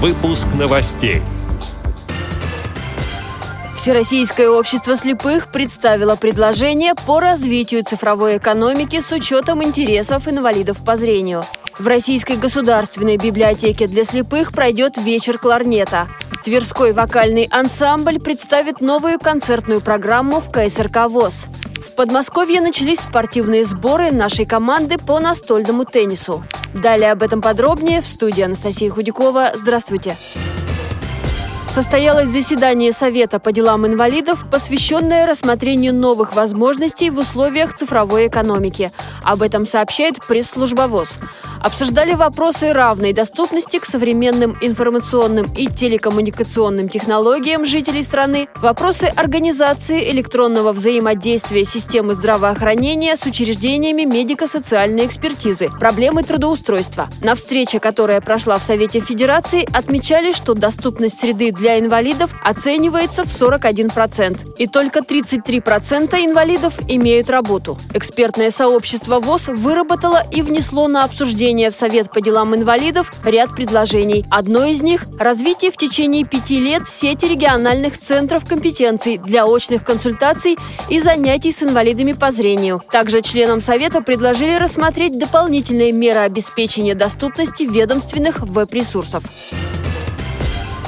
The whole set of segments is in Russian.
Выпуск новостей. Всероссийское общество слепых представило предложение по развитию цифровой экономики с учетом интересов инвалидов по зрению. В Российской государственной библиотеке для слепых пройдет вечер кларнета. Тверской вокальный ансамбль представит новую концертную программу в КСРК ВОЗ. Подмосковье начались спортивные сборы нашей команды по настольному теннису. Далее об этом подробнее в студии Анастасия Худякова. Здравствуйте. Состоялось заседание Совета по делам инвалидов, посвященное рассмотрению новых возможностей в условиях цифровой экономики. Об этом сообщает пресс-служба ВОЗ обсуждали вопросы равной доступности к современным информационным и телекоммуникационным технологиям жителей страны, вопросы организации электронного взаимодействия системы здравоохранения с учреждениями медико-социальной экспертизы, проблемы трудоустройства. На встрече, которая прошла в Совете Федерации, отмечали, что доступность среды для инвалидов оценивается в 41%, и только 33% инвалидов имеют работу. Экспертное сообщество ВОЗ выработало и внесло на обсуждение в Совет по делам инвалидов ряд предложений. Одно из них – развитие в течение пяти лет сети региональных центров компетенций для очных консультаций и занятий с инвалидами по зрению. Также членам Совета предложили рассмотреть дополнительные меры обеспечения доступности ведомственных веб-ресурсов.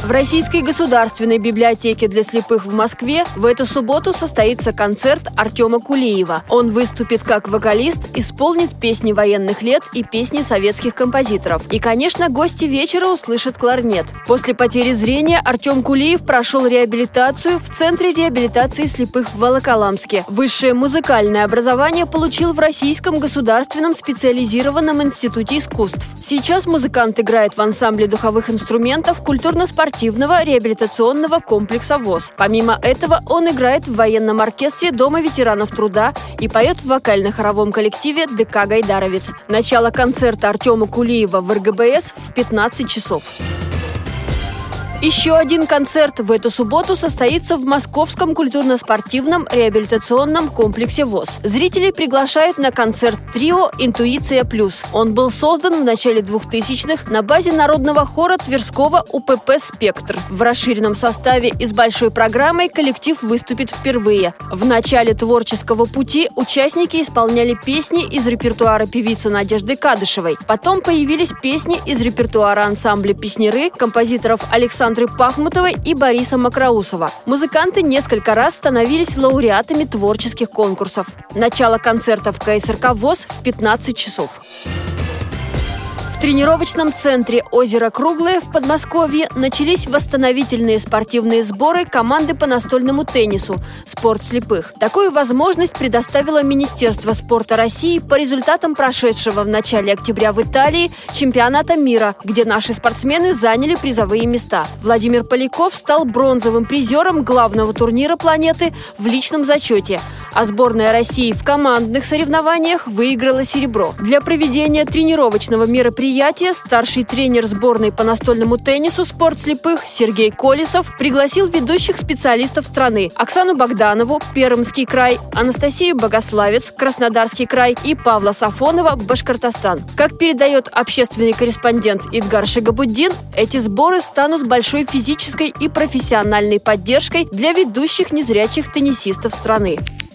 В Российской государственной библиотеке для слепых в Москве в эту субботу состоится концерт Артема Кулиева. Он выступит как вокалист, исполнит песни военных лет и песни советских композиторов. И, конечно, гости вечера услышат кларнет. После потери зрения Артем Кулиев прошел реабилитацию в Центре реабилитации слепых в Волоколамске. Высшее музыкальное образование получил в Российском государственном специализированном институте искусств. Сейчас музыкант играет в ансамбле духовых инструментов культурно-спортивного спортивного реабилитационного комплекса ВОЗ. Помимо этого, он играет в военном оркестре Дома ветеранов труда и поет в вокально-хоровом коллективе ДК «Гайдаровец». Начало концерта Артема Кулиева в РГБС в 15 часов. Еще один концерт в эту субботу состоится в Московском культурно-спортивном реабилитационном комплексе ВОЗ. Зрители приглашают на концерт трио «Интуиция плюс». Он был создан в начале 2000-х на базе народного хора Тверского УПП «Спектр». В расширенном составе и с большой программой коллектив выступит впервые. В начале творческого пути участники исполняли песни из репертуара певицы Надежды Кадышевой. Потом появились песни из репертуара ансамбля «Песнеры» композиторов Александра Александры Пахмутовой и Бориса Макроусова. Музыканты несколько раз становились лауреатами творческих конкурсов. Начало концерта в КСРК ВОЗ в 15 часов тренировочном центре «Озеро Круглое» в Подмосковье начались восстановительные спортивные сборы команды по настольному теннису «Спорт слепых». Такую возможность предоставило Министерство спорта России по результатам прошедшего в начале октября в Италии чемпионата мира, где наши спортсмены заняли призовые места. Владимир Поляков стал бронзовым призером главного турнира планеты в личном зачете – а сборная России в командных соревнованиях выиграла серебро. Для проведения тренировочного мероприятия старший тренер сборной по настольному теннису «Спорт слепых» Сергей Колесов пригласил ведущих специалистов страны Оксану Богданову, Пермский край, Анастасию Богославец, Краснодарский край и Павла Сафонова, Башкортостан. Как передает общественный корреспондент Идгар Шигабуддин, эти сборы станут большой физической и профессиональной поддержкой для ведущих незрячих теннисистов страны.